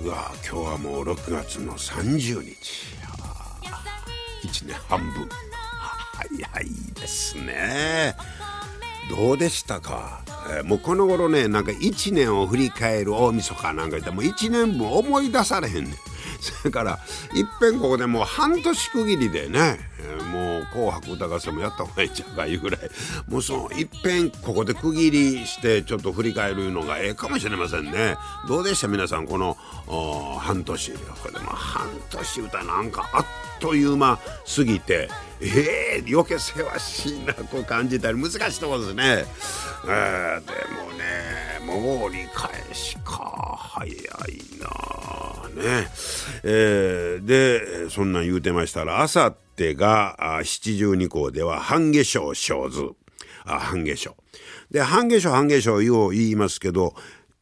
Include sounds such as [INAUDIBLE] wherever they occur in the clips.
うわ今日はもう6月の30日。1年半分。早いですね。どうでしたか、えー、もうこの頃ねなんか1年を振り返る大晦日なんかでもう1年分思い出されへんねん。それからいっぺんここでもう半年区切りでね、もう「紅白歌合戦」もやった方がいいんちゃうかいうぐらい。もうそのいっぺんここで区切りしてちょっと振り返るのがええかもしれませんね。どうでした皆さんこの半年。これでも半年歌なんかあっという間過ぎてええー、余計せわしいなこう感じたり難しいところですね、えー、でもねもう折り返しか早いなね。えー、でそんなん言うてましたらあさってが七十二校では半夏生生図。あ半夏生。で半夏生半夏生よう言いますけど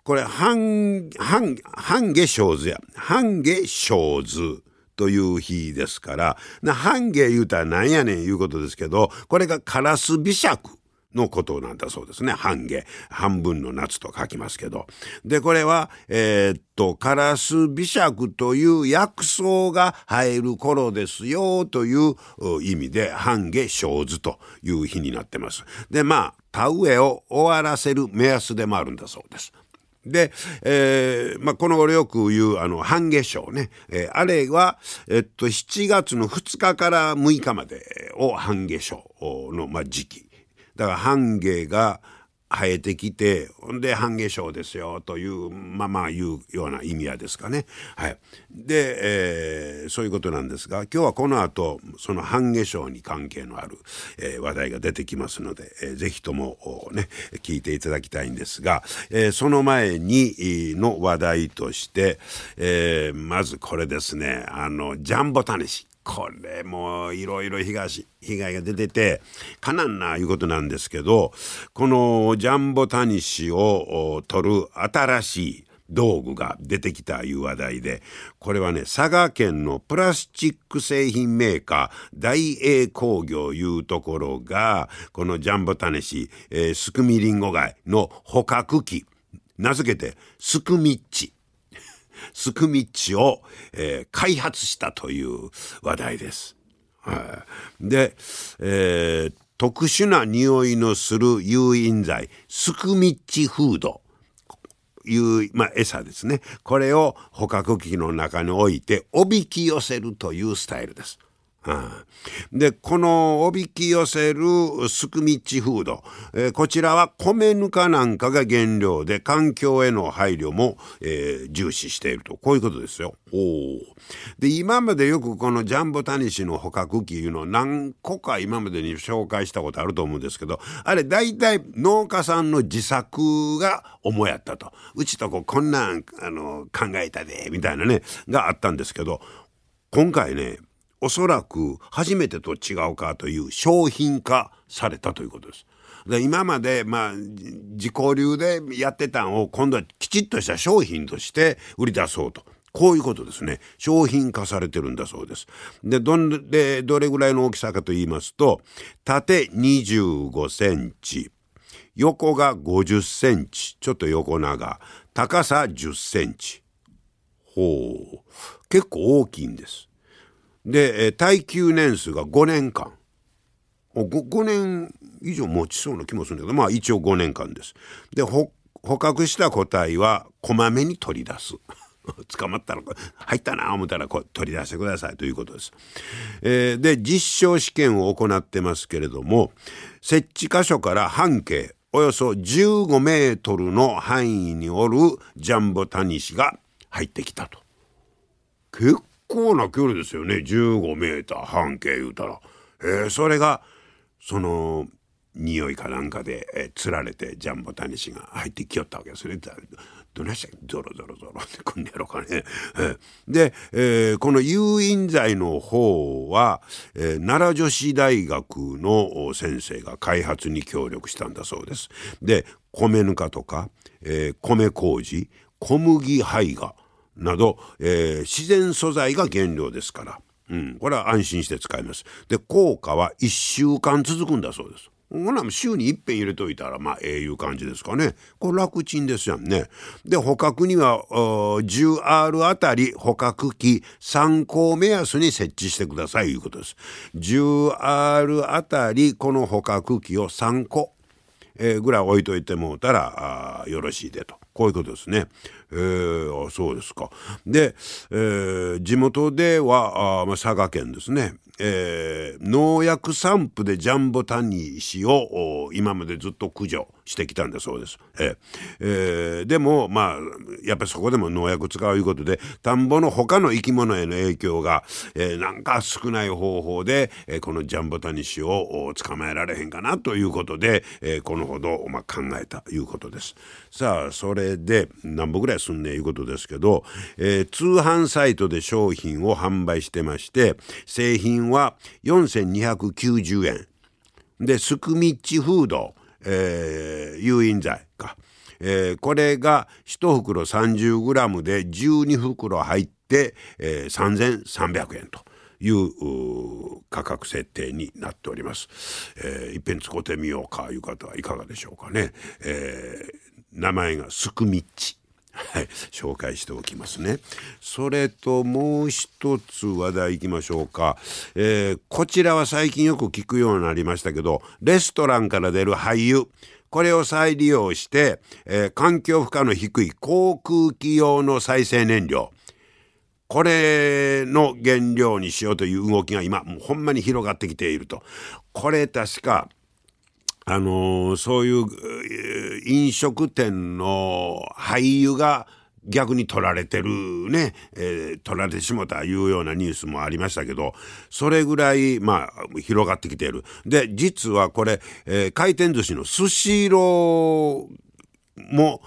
これ半半半夏生図や。半夏生図という日ですから、半夏言うたらなんやねんいうことですけど、これがカラス美尺のことなんだそうですね。半夏。半分の夏と書きますけど。で、これは、えー、っと、カラス美尺という薬草が生える頃ですよという意味で、半夏生図という日になってます。で、まあ、田植えを終わらせる目安でもあるんだそうです。で、えーまあ、この頃よく言うあの半夏生ね、えー、あれは、えっと、7月の2日から6日までを半夏生の、まあ、時期だから半夏が生えてきてほんで半夏生ですよというまあまあいうような意味やですかね。はい、で、えー、そういうことなんですが今日はこの後その半夏生に関係のある、えー、話題が出てきますので、えー、ぜひともね聞いていただきたいんですが、えー、その前にの話題として、えー、まずこれですねあのジャンボタネシ。これもいろいろ被害が出ててかなんないうことなんですけどこのジャンボタニシを取る新しい道具が出てきたいう話題でこれはね佐賀県のプラスチック製品メーカー大英工業いうところがこのジャンボタネシ、えー、スクミリンゴ貝の捕獲器名付けてスクミッチスクミッチを、えー、開発したという話題です。はい、で、えー、特殊な匂いのする誘引剤スクミッチフードいう、まあ、餌ですねこれを捕獲器の中に置いておびき寄せるというスタイルです。でこのおびき寄せるスクミッチフード、えー、こちらは米ぬかなんかが原料で環境への配慮も、えー、重視していると。こういうことですよ。おで今までよくこのジャンボタニシの捕獲器いうのを何個か今までに紹介したことあると思うんですけどあれ大体農家さんの自作が主やったと。うちとここんなんあの考えたでみたいなねがあったんですけど今回ねおそらく初めてと違うかという商品化されたということです。で今までまあ自己流でやってたんを今度はきちっとした商品として売り出そうと。こういうことですね。商品化されてるんだそうです。で、どんで、どれぐらいの大きさかと言いますと、縦25センチ、横が50センチ、ちょっと横長、高さ10センチ。ほう、結構大きいんです。で耐久年数が5年間 5, 5年以上持ちそうな気もするんだけどまあ一応5年間です。で捕獲した個体はこまめに取り出す。[LAUGHS] 捕まったら入ったな思ったらこう取り出してくださいということです。えー、で実証試験を行ってますけれども設置箇所から半径およそ15メートルの範囲におるジャンボタニシが入ってきたと。結構な距離ですよね15メーター半径言うたら。えー、それがその匂いかなんかで、えー、釣られてジャンボタニシが入ってきよったわけですね。どないしたゾロゾロゾロってくんねやろかね。で、えー、この誘引剤の方は、えー、奈良女子大学の先生が開発に協力したんだそうです。で米ぬかとか、えー、米麹小麦胚芽など、えー、自然素材が原料ですから、うん、これは安心して使います。で効果は1週間続くんだそうです。ほな週に一遍入れといたらまあええいう感じですかね。これ楽ちんですやんね。で捕獲には 10R あたり捕獲器3個目安に設置してくださいいうことです。10R あたりこの捕獲器を3個、えー、ぐらい置いといてもうたらよろしいでと。こういうことですね。えー、あそうですか。で、えー、地元ではあ、まあ、佐賀県ですね。えー、農薬散布でジャンボタニシを今までずっと駆除してきたんだそうです。えーえー、でもまあやっぱりそこでも農薬使ういうことで田んぼの他の生き物への影響が、えー、なんか少ない方法で、えー、このジャンボタニシを捕まえられへんかなということで、えー、このほど、まあ、考えたいうことです。さあそれで何本ぐらいすんねいうことですけど、えー、通販サイトで商品を販売してまして製品は4290円でスクミッチフード、えー、誘引剤か、えー、これが1袋 30g で12袋入って、えー、3300円と。いう価格設定になっております。えー、いっぺん使ってみようかいう方はいかがでしょうかね。えー、名前がスクミッチ。はい、紹介しておきますね。それともう一つ話題いきましょうか、えー、こちらは最近よく聞くようになりましたけどレストランから出る廃油これを再利用して、えー、環境負荷の低い航空機用の再生燃料これの原料にしようという動きが今もうほんまに広がってきていると。これ確かあの、そういう飲食店の俳優が逆に取られてるね、えー、取られてしもたいうようなニュースもありましたけどそれぐらいまあ広がってきている。で実はこれ、えー、回転寿司のスシローも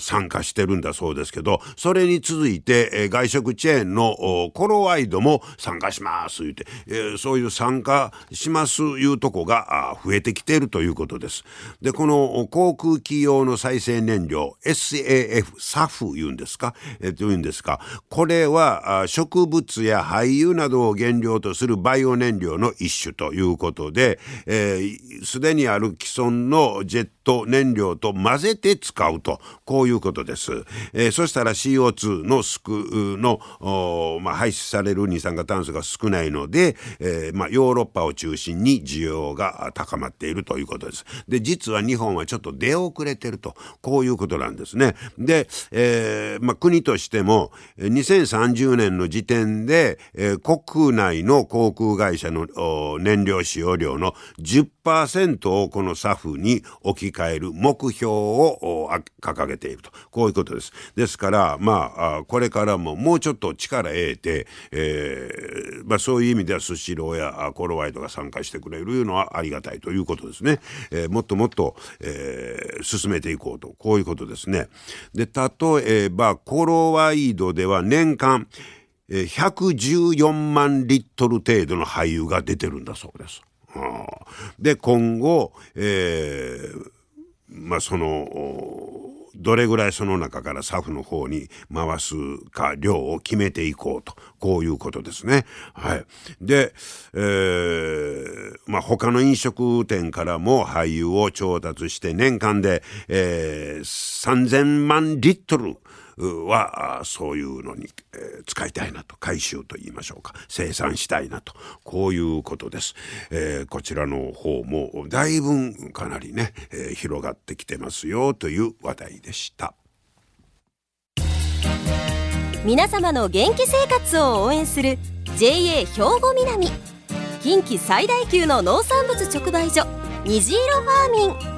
参加してるんだそうですけどそれに続いて、えー、外食チェーンのコロワイドも参加します言って、えー、そういう参加しますいうとこが増えてきているということです。でこの航空機用の再生燃料 SAF サフ言うんですか、えー、というんですか？これは植物や廃油などを原料とするバイオ燃料の一種ということですで、えー、にある既存のジェット燃料と混ぜて使うと。とこういうことです。えー、そしたら CO2 の少の、まあ、排出される二酸化炭素が少ないので、えー、まあ、ヨーロッパを中心に需要が高まっているということです。で実は日本はちょっと出遅れてるとこういうことなんですね。で、えー、まあ、国としても2030年の時点で、え国内の航空会社の燃料使用量の10%をこの SAF に置き換える目標を掲げているとこういうことです。ですからまあこれからももうちょっと力得て、えーまあ、そういう意味ではスシローやコロワイドが参加してくれるのはありがたいということですね。えー、もっともっと、えー、進めていこうとこういうことですね。で例えばコロワイドでは年間114万リットル程度の廃油が出てるんだそうです。で今後、えーまあそのどれぐらいその中からサフの方に回すか量を決めていこうとこういうことですね。はい、で、えーまあ、他の飲食店からも廃油を調達して年間で、えー、3,000万リットルはそういうのに、えー、使いたいなと回収と言いましょうか。生産したいなと。こういうことです、えー、こちらの方もだいぶかなりね、えー、広がってきてますよという話題でした。皆様の元気生活を応援する JA 兵庫南。近畿最大級の農産物直売所虹色ファーミン。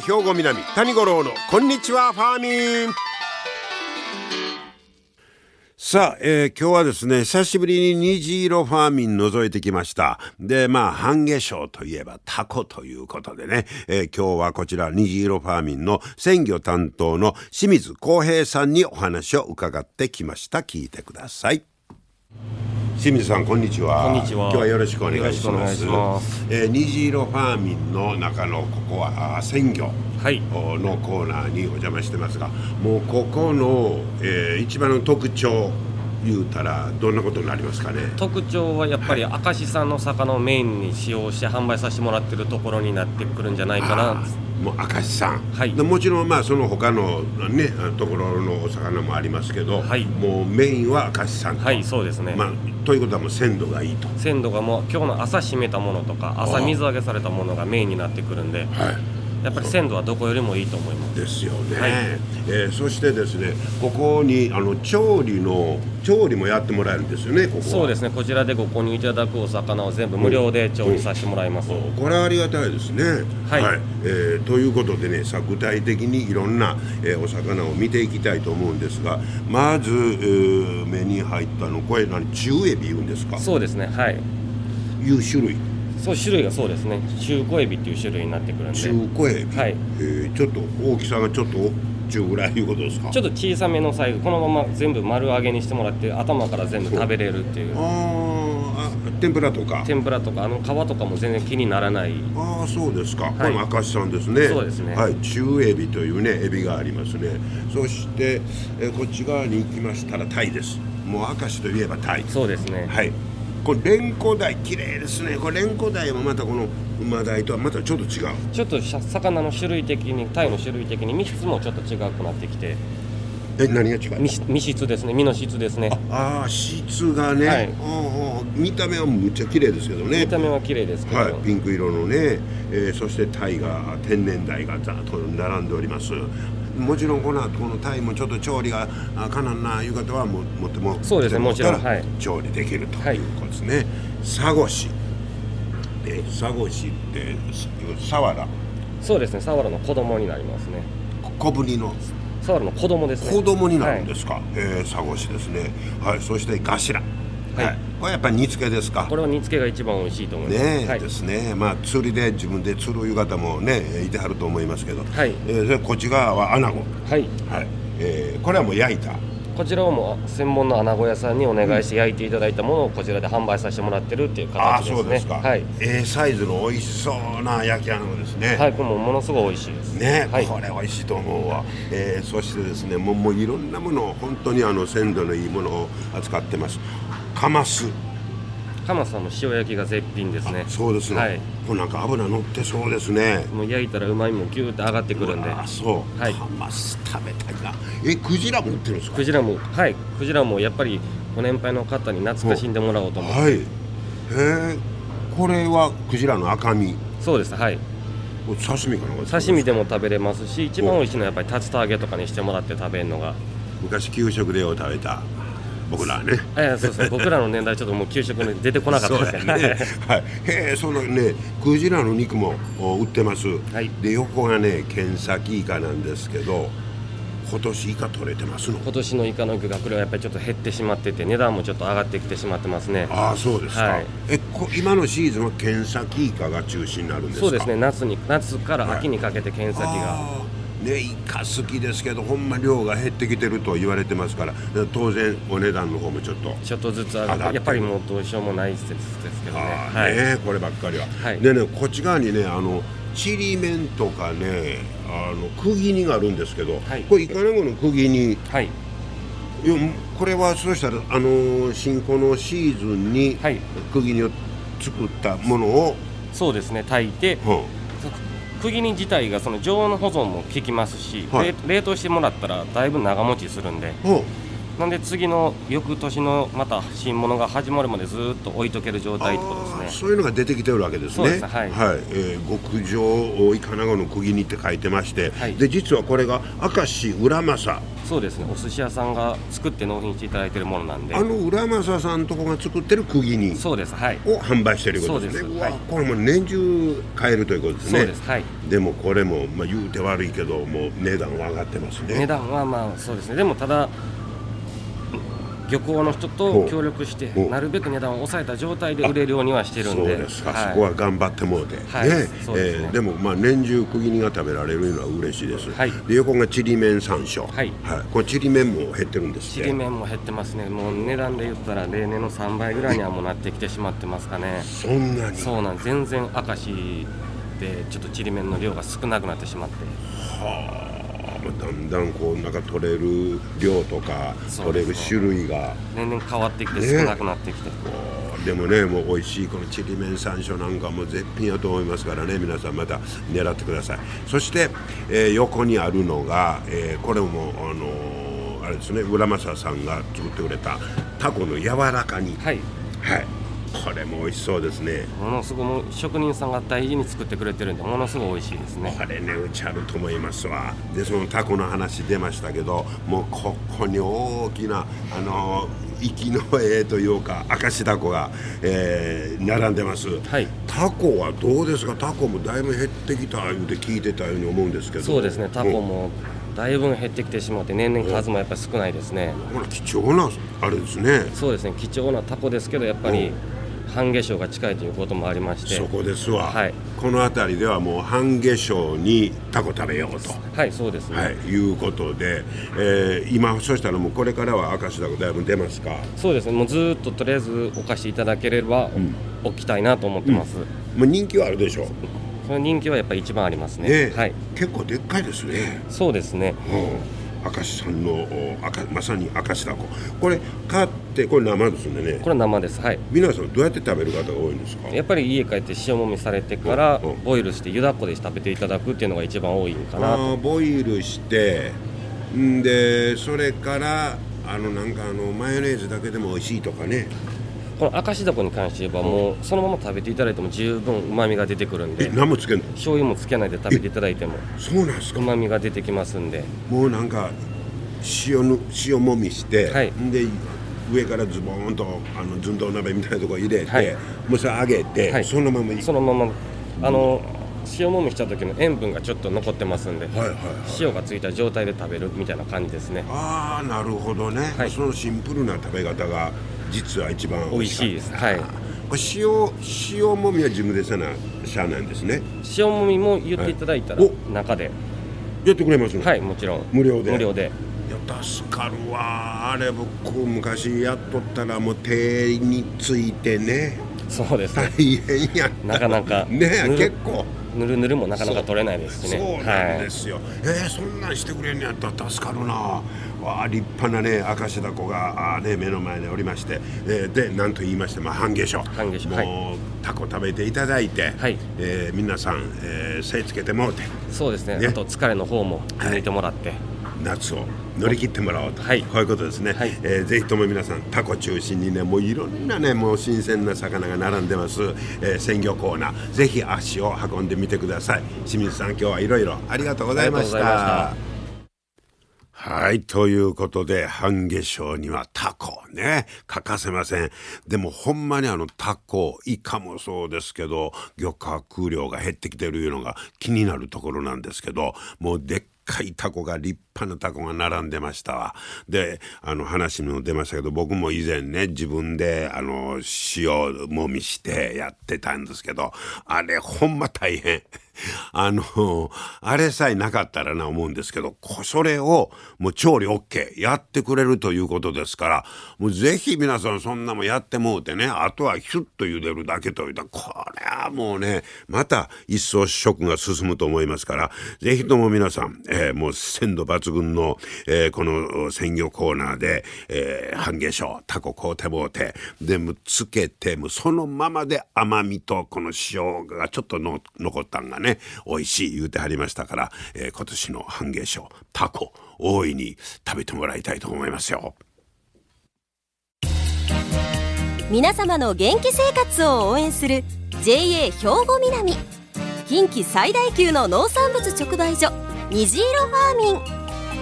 兵庫南谷五郎のこんにちはファーミンさあ、えー、今日はですね、久しぶりに虹色ファーミン覗いてきました。で、まあ、半夏生といえばタコということでね、えー、今日はこちら虹色ファーミンの鮮魚担当の清水康平さんにお話を伺ってきました。聞いてください。清水さんこんにちは。こんにちは。今日はよろしくお願いします。ますえー、虹色ファーミンの中のここは鮮魚のコーナーにお邪魔してますが、もうここの、えー、一番の特徴言うたらどんなことになりますかね？特徴はやっぱり明石産の魚をメインに使用して販売させてもらってるところになってくるんじゃないかなもう明石産、はい、もちろんまあその他のねところのお魚もありますけど、はい、もうメインは明石産はいそうですね、まあ、ということはもう鮮度がいいと。鮮度がもう今日の朝締めたものとか朝水揚げされたものがメインになってくるんで、はいやっぱり鮮度はどこよりもいいと思います。ですよね、はい、えー、そしてですねここにあの調理の調理もやってもらえるんですよねここそうですね。こちらでご購入いただくお魚を全部無料で調理させてもらいます、うん。うん、これはありがたいですね。はい、はい、えー、ということでねさ具体的にいろんな、えー、お魚を見ていきたいと思うんですがまず、えー、目に入ったのこれ何中エビ言うんですか？そうですね。はい。いう種類そう種類がそうですね。中古エビっていう種類になってくるんで。中古エビ？はい、えー、ちょっと大きさがちょっと中ぐらいいうことですか？ちょっと小さめのサイズ。このまま全部丸揚げにしてもらって頭から全部食べれるっていう。ああ天ぷらとか？天ぷらとかあの皮とかも全然気にならない。ああそうですか、はい、これも明石さんですね。そうですね。はい。中エビというねエビがありますね。そしてえこっち側に行きましたらタイです。もう明石といえばタイ。そうですね。はいこれレンコダイ綺麗ですね。これレンコダイもまたこの馬鯛とはまたちょっと違う。ちょっと魚の種類的にタイの種類的に身質もちょっと違くなってきて。え何が違う身質ですね。身の質ですね。ああ質がね、はい、見た目はむっちゃ綺麗ですけどね。見た目は綺麗ですけど、はい、ピンク色のね、えー、そしてタイが天然鯛がざっと並んでおりますもちろんこの後このタイもちょっと調理がかなんないう方はももってもそうですねもちろん、はい、調理できるということですね、サゴシでサゴシってサワラ。そうですねサワラの子供になりますね。小ぶりの。サワラの子供ですね。子供になるんですか、はい、えー、サゴシですね。はいそしてガシラはい、はい、これやっぱり煮付けですかこれは煮付けが一番美味しいと思いますね、はい、ですねまあ釣りで自分で釣るいう方もねいてはると思いますけど、はいえー、こっち側はアナゴはい、はいえー、これはもう焼いたこちらをもう専門の穴子屋さんにお願いして焼いていただいたものをこちらで販売させてもらってるっていう形ですね。あそうですか。はい。えー、サイズの美味しそうな焼き穴子ですね。はい、これもものすごい美味しいです。ね、はい、これ美味しいと思うわ。えー、そしてですね、もうもういろんなもの本当にあの鮮度のいいものを扱ってます。カマス。カマさんの塩焼きが絶品ですね。そうですね、はい、これなんか油乗ってそうですね。もう焼いたらうまみもギューッと上がってくるんで。あそう、はい、カマス食べたいな。えクジラも売ってるんですか？クジラもはい。クジラもやっぱりご年配の方に懐かしんでもらおうと思って。はい。へえ。これはクジラの赤身。そうですはい。刺身かな刺身でも食べれますし一番美味しいのはやっぱり竜田揚げとかにしてもらって食べるのが。昔給食でよう食べた僕らね。えそうですね僕らの年代ちょっともう給食に出てこなかったですねね。[LAUGHS] はい。へえそのねクジラの肉も売ってます、はい、で横がね剣先イカなんですけど今年イカ取れてますの？今年のイカの学量はやっぱりちょっと減ってしまってて値段もちょっと上がってきてしまってますね。ああそうですか、はい、えこ今のシーズンは剣先イカが中心になるんですか？そうですね。夏に夏から秋にかけて剣先が、はいねイカ好きですけどほんま量が減ってきてると言われてますから当然お値段の方もちょっとちょっとずつ上がってやっぱりもうどうしようもない説ですけどね。はい、ねこればっかりは、はい、でねこっち側にねあのちりめんとかねあの釘煮があるんですけど、はい、これイカナゴの釘煮。はい。これはそうしたらあの新婚のシーズンに釘煮を作ったものを、そうですね炊いて、うん釘煮自体がその常温保存も効きますし、はい、冷凍してもらったらだいぶ長持ちするんでなんで次の翌年のまた新物が始まるまでずっと置いとける状態ってことですね。そういうのが出てきてるわけですね。はい、はい、えー、極上イカナゴの釘煮って書いてまして、はい、で実はこれが明石浦正。そうですね。お寿司屋さんが作って納品していただいてるものなんで。あの浦正さんとこが作ってる釘煮そうです。はい。を販売してることですね。はい、これも年中買えるということですね。そうです。はい。でもこれも、まあ、言うて悪いけどもう値段は上がってますね。値段はまあそうですね。でもただ漁港の人と協力してなるべく値段を抑えた状態で売れるようにはしてるんで。そうですか、はい、そこは頑張ってもうて、はい。ね。ね。えー、でもまあ年中釘煮が食べられるのは嬉しいです、はい、で横がちりめん山椒。はい、はい、これちりめんも減ってるんですちりめんも減ってますね。もう値段で言ったら例年の3倍ぐらいにはもうなってきてしまってますかね。そんなに。そうなん全然明石でちょっとちりめんの量が少なくなってしまって。はあだんだんこうなんか取れる量とか、取れる種類が。年々変わってきて少なくなってきて、ね、でもねもう美味しいこのちりめん山椒なんかも絶品やと思いますからね。皆さんまた狙ってください。そして、えー、横にあるのが、えー、これもあのー、あれですね。浦正さんが作ってくれたタコの柔らかにはい、はいこれも美味しそうですね。ものすごく職人さんが大事に作ってくれてるんでものすごい美味しいですね。これねうちあると思いますわ。でそのタコの話出ましたけどもうここに大きなあの息の絵というか明石タコが、えー、並んでます、はい、タコはどうですか？タコもだいぶ減ってきたいうて聞いてたように思うんですけど。そうですね。タコも、だいぶ減ってきてしまって年々数もやっぱり少ないですね。貴重なあれですね。そうですね。貴重なタコですけどやっぱり半夏生が近いということもありまして。そこですわ、はい、この辺りではもう半夏生にタコ食べようと。はいそうですね、はい、いうことで、えー、今そしたらもうこれからは明石だこだいぶ出ますか？そうですね。もうずっととりあえずお貸しいただければ、うん、置きたいなと思ってます、うん、もう人気はあるでしょう。その人気はやっぱり一番ありますね、ね、はい、結構でっかいですね。そうですね、うん。明石さんの赤まさに明石だこ。これ買ってこれ生ですね。これ生です。はい。皆さんどうやって食べる方が多いんですか？やっぱり家帰って塩もみされてからボイルして湯だっこで食べていただくっていうのが一番多いかなと。ボイルしてんでそれからあのなんかあのマヨネーズだけでも美味しいとかね。この明石だこに関して言えばもうそのまま食べていただいても十分うまみが出てくるんで。何もつけんの？醤油もつけないで食べていただいてもそうなんですか？うまみが出てきますんで。もうなんか塩の塩もみして、はい、で上からズボーンとあの寸胴鍋みたいなとこ入れて、はい、もうそれ揚げて、はい、そのままそのまま。あの、塩もみした時の塩分がちょっと残ってますんで、はいはいはい、塩がついた状態で食べるみたいな感じですね。ああなるほどね、はい、そのシンプルな食べ方が実は一番美味しいですはい。塩塩もみは自分でせなしゃあなんですね。塩もみも言っていただいたら、中で。やってくれますはいもちろん。無料で。無料で助かるわ。あれ僕昔やっとったらもう手についてね。そうですね。大変やなかなかね結構。ぬるぬるもなかなか取れないですしね。そう。なんですよ、はい、えー、そんなんしてくれんやったら助かるな。わあ立派なね明石だこがあ、ね、目の前におりまして、えー、で何と言いましても半夏生半夏生もう、はい、タコ食べていただいて、はい。えー、皆さん、えー、精つけてもうて。そうですね、ね、あと疲れの方も抜いてもらって、はい夏を乗り切ってもらおうと、はい、こういうことですね、はい、えー、ぜひとも皆さんタコ中心にねもういろんなねもう新鮮な魚が並んでます、えー、鮮魚コーナー。ぜひ足を運んでみてください。清水さん今日はいろいろありがとうございました。はい。ということで、半夏生にはタコね、欠かせません。でもほんまにあのタコ、イカもそうですけど、漁獲量が減ってきてるいうのが気になるところなんですけど、もうでっかいタコが立派なタコが並んでましたわ。で、あの話も出ましたけど、僕も以前ね、自分であの塩もみしてやってたんですけど、あれほんま大変。[LAUGHS] あの、あれさえなかったらな思うんですけど、それをもう調理 OK やってくれるということですから、もうぜひ皆さんそんなもやってもうてね、あとはヒュッと茹でるだけといったら、これはもうね、また一層食が進むと思いますから、ぜひとも皆さん、えー、もう鮮度抜群の、えー、この鮮魚コーナーで、えー、半夏生、タコこうてぼうて、で、もつけて、もうそのままで甘みとこの塩がちょっとの残ったんがね、ね美味しい言うてはりましたから、えー、今年の半夏生タコ大いに食べてもらいたいと思いますよ。皆様の元気生活を応援する JA 兵庫南。近畿最大級の農産物直売所虹色ファーミン。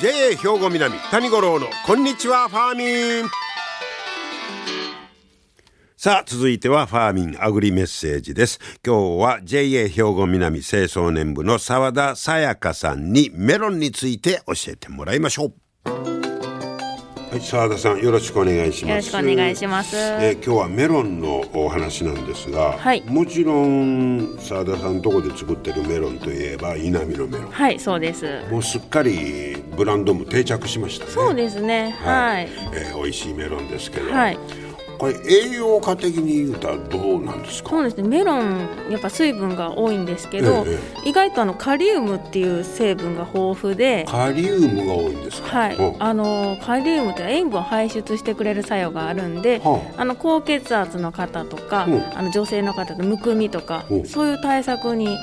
JA 兵庫南谷五郎のこんにちはファーミンさあ、続いてはファーミンアグリメッセージです。今日は JA 兵庫南清掃年部の澤田さやかさんにメロンについて教えてもらいましょう。はい、澤田さんよろしくお願いします。よろしくお願いします。えー、今日はメロンのお話なんですが、はい、もちろん澤田さんとこで作ってるメロンといえば稲見のメロン。はい、そうです。もうすっかりブランドも定着しましたね。そうですね。はい。えー、美味しいメロンですけど。はい。これ栄養価的に言うたらどうなんですか？そうですね。メロンやっぱ水分が多いんですけど、ええ意外とあのカリウムっていう成分が豊富でカリウムが多いんですか？はい。うん、あのカリウムって塩分を排出してくれる作用があるんで、はあ。の高血圧の方とか、うん。あの女性の方でむくみとか、うん。そういう対策に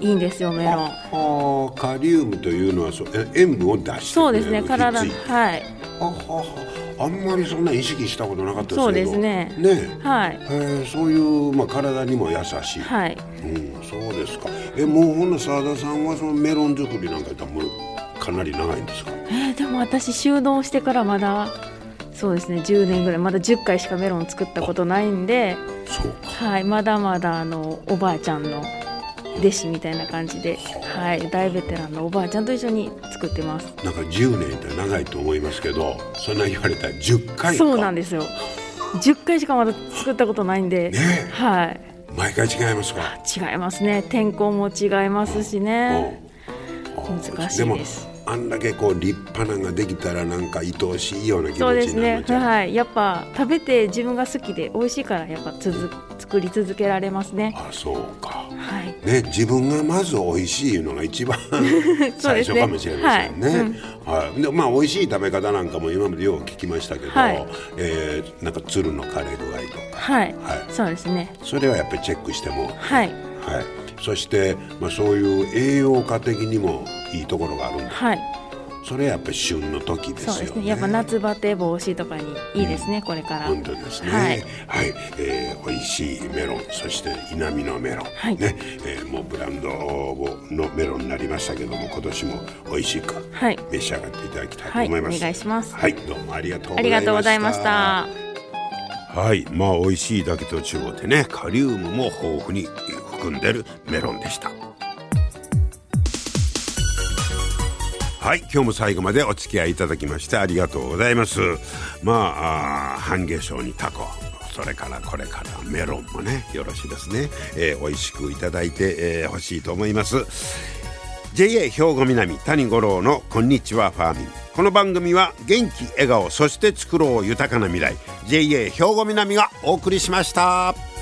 いいんですよメロン。はあカリウムというのはそうえ塩分を出してそうですね体はい。はははあんまりそんな意識したことなかったですけど。そうですね。ね。はい。えーそういう、まあ、体にも優しい、はい。うん、そうですか。えもうほんな澤田さんはそのメロン作りなんかやったらもうかなり長いんですか？えーでも私収納してからまだそうですね10年ぐらいまだ10回しかメロン作ったことないんで、そうか。はい、まだまだあのおばあちゃんの弟子みたいな感じで、はい、大ベテランのおばあちゃんと一緒に作ってます。なんか10年って長いと思いますけどそんな言われたら10回か。そうなんですよ。10回しかまだ作ったことないんで、ねはい。毎回違いますか？違いますね。天候も違いますしね。う。ん難しいです。もあんだけこう立派なのができたらなんか愛おしいような気持ちそうにですね。はい。やっぱ食べて自分が好きで美味しいからやっぱ続作り続けられますね。あそうか。はい。ね自分がまず美味しいのが一番 [LAUGHS] 最初かもしれませんね。はい、でまあ美味しい食べ方なんかも今までよう聞きましたけど、はい。えーなんか鶴の枯れ具合とか、はい、はい。そうですね。それはやっぱりチェックしても、はい。はい、そしてまあそういう栄養価的にもいいところがあるんだ。はい。それはやっぱり旬の時ですよね。そうですね。やっぱ夏バテ防止とかにいいですね、これから。本当ですね。ははい。い、えー美味しいメロン、そして稲見のメロン、はい。ね、えーもうブランドのメロンになりましたけども、今年も美味しくはい。召し上がっていただきたいとはい思います。お願いします。はい、どうもありがとう。ありがとうございましたはい、まあ美味しいだけと違ってね、カリウムも豊富に含んでるメロンでした。はい、今日も最後までお付き合いいただきましてありがとうございます。まあ、半夏生にタコ。それからこれからメロンもねよろしいですね、えー美味しくいただいてほ、えーしいと思います JA 兵庫南谷五郎のこんにちはファーミンこの番組は元気笑顔そして作ろう豊かな未来。JA 兵庫南がお送りしました。